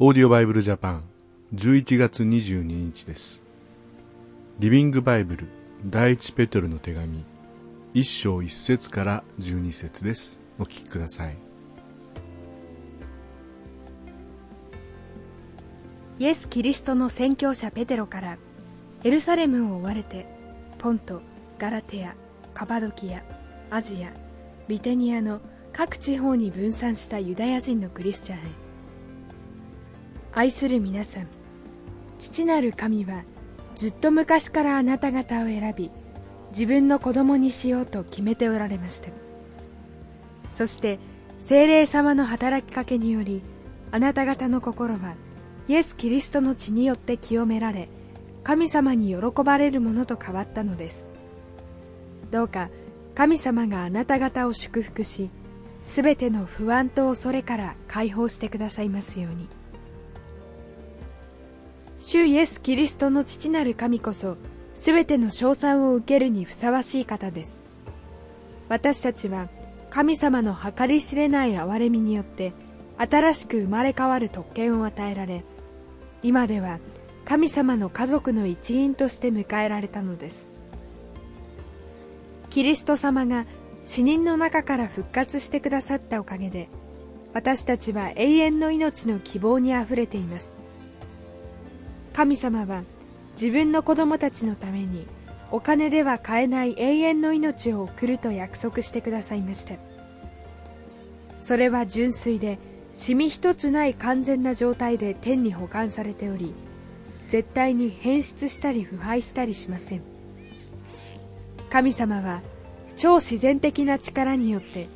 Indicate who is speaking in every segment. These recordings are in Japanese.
Speaker 1: オーディオバイブルジャパン11月22日です。リビングバイブル第一ペトルの手紙1章1節から12節です。お聞きください。
Speaker 2: イエス・キリストの宣教者ペテロからエルサレムを追われてポント、ガラテア、カパドキア、アジア、ビテニアの各地方に分散したユダヤ人のクリスチャンへ愛する皆さん父なる神はずっと昔からあなた方を選び自分の子供にしようと決めておられました。そして精霊様の働きかけによりあなた方の心はイエス・キリストの血によって清められ神様に喜ばれるものと変わったのです。どうか神様があなた方を祝福しすべての不安と恐れから解放してくださいますように。主イエス・キリストの父なる神こそすべての称賛を受けるにふさわしい方です。私たちは神様の計り知れない憐れみによって新しく生まれ変わる特権を与えられ今では神様の家族の一員として迎えられたのです。キリスト様が死人の中から復活してくださったおかげで私たちは永遠の命の希望にあふれています。神様は自分の子供たちのためにお金では買えない永遠の命を送ると約束してくださいました。それは純粋でシミ一つない完全な状態で天に保管されており絶対に変質したり腐敗したりしません。神様は超自然的な力によって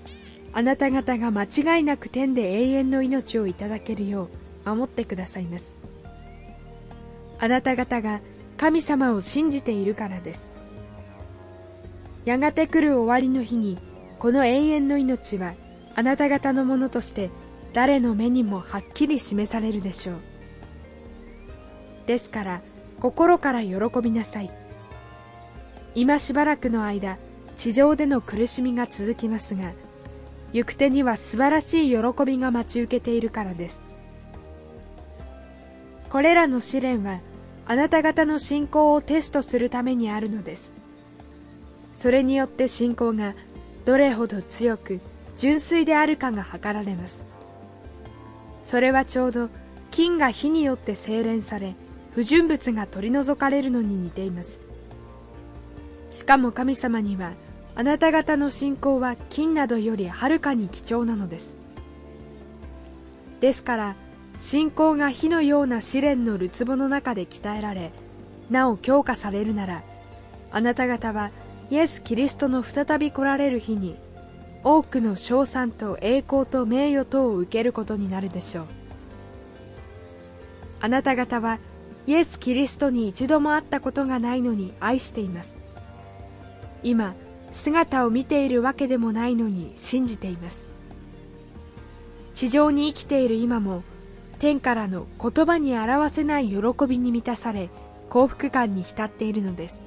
Speaker 2: あなた方が間違いなく天で永遠の命をいただけるよう守ってくださいます。あなた方が神様を信じているからです。やがて来る終わりの日にこの永遠の命はあなた方のものとして誰の目にもはっきり示されるでしょう。ですから心から喜びなさい。今しばらくの間地上での苦しみが続きますが行く手には素晴らしい喜びが待ち受けているからです。これらの試練はあなた方の信仰をテストするためにあるのです。それによって信仰がどれほど強く純粋であるかが測られます。それはちょうど金が火によって精錬され不純物が取り除かれるのに似ています。しかも神様にはあなた方の信仰は金などよりはるかに貴重なのです。ですから信仰が火のような試練のるつぼの中で鍛えられなお強化されるならあなた方はイエス・キリストの再び来られる日に多くの称賛と栄光と名誉とを受けることになるでしょう。あなた方はイエス・キリストに一度も会ったことがないのに愛しています。今姿を見ているわけでもないのに信じています。地上に生きている今も天からの言葉に表せない喜びに満たされ幸福感に浸っているのです。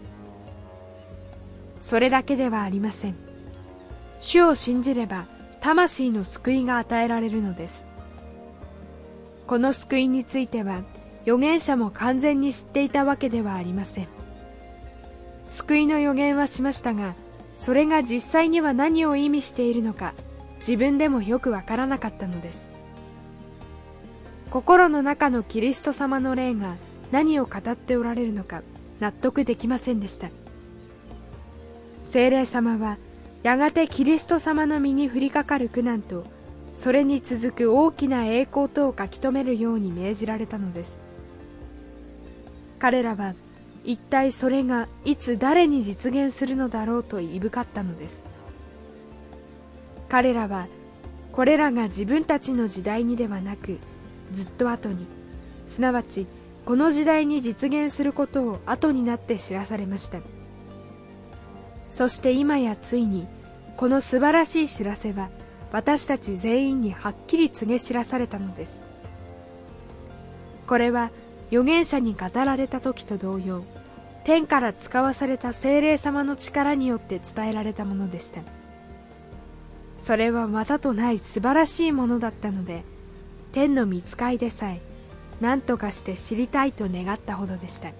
Speaker 2: それだけではありません。主を信じれば魂の救いが与えられるのです。この救いについては預言者も完全に知っていたわけではありません。救いの予言はしましたがそれが実際には何を意味しているのか自分でもよくわからなかったのです。心の中のキリスト様の霊が何を語っておられるのか納得できませんでした。聖霊様はやがてキリスト様の身に降りかかる苦難とそれに続く大きな栄光とを書き留めるように命じられたのです。彼らは一体それがいつ誰に実現するのだろうといぶかったのです。彼らはこれらが自分たちの時代にではなくずっと後に。すなわちこの時代に実現することを後になって知らされました。そして今やついにこの素晴らしい知らせは私たち全員にはっきり告げ知らされたのです。これは預言者に語られた時と同様天から使わされた精霊様の力によって伝えられたものでした。それはまたとない素晴らしいものだったので天の見つかいでさえ何とかして知りたいと願ったほどでした。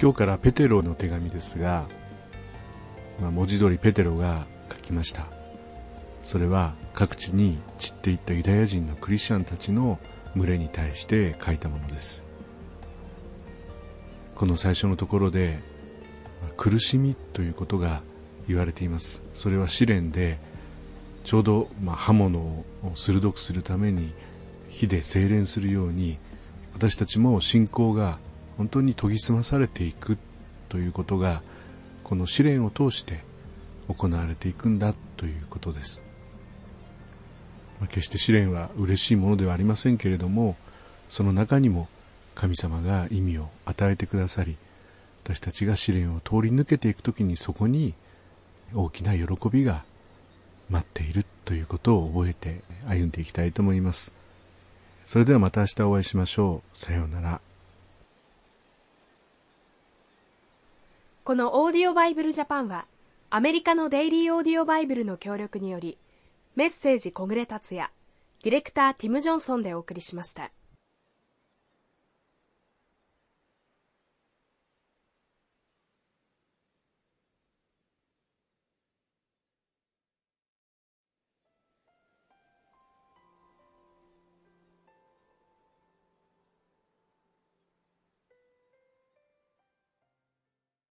Speaker 1: 今日からペテロの手紙ですが、まあ、文字通りペテロが書きました。それは各地に散っていったユダヤ人のクリスチャンたちの群れに対して書いたものです。この最初のところで、まあ、苦しみということが言われています。それは試練でちょうど、まあ、刃物を鋭くするために火で精錬するように私たちも信仰が本当に研ぎ澄まされていくということがこの試練を通して行われていくんだということです、まあ、決して試練は嬉しいものではありませんけれどもその中にも神様が意味を与えてくださり私たちが試練を通り抜けていく時にそこに大きな喜びが待っているということを覚えて歩んでいきたいと思います。それではまた明日お会いしましょう。さようなら。
Speaker 2: このオーディオバイブルジャパンはアメリカのデイリーオーディオバイブルの協力によりメッセージ小暮達也ディレクターティム・ジョンソンでお送りしました。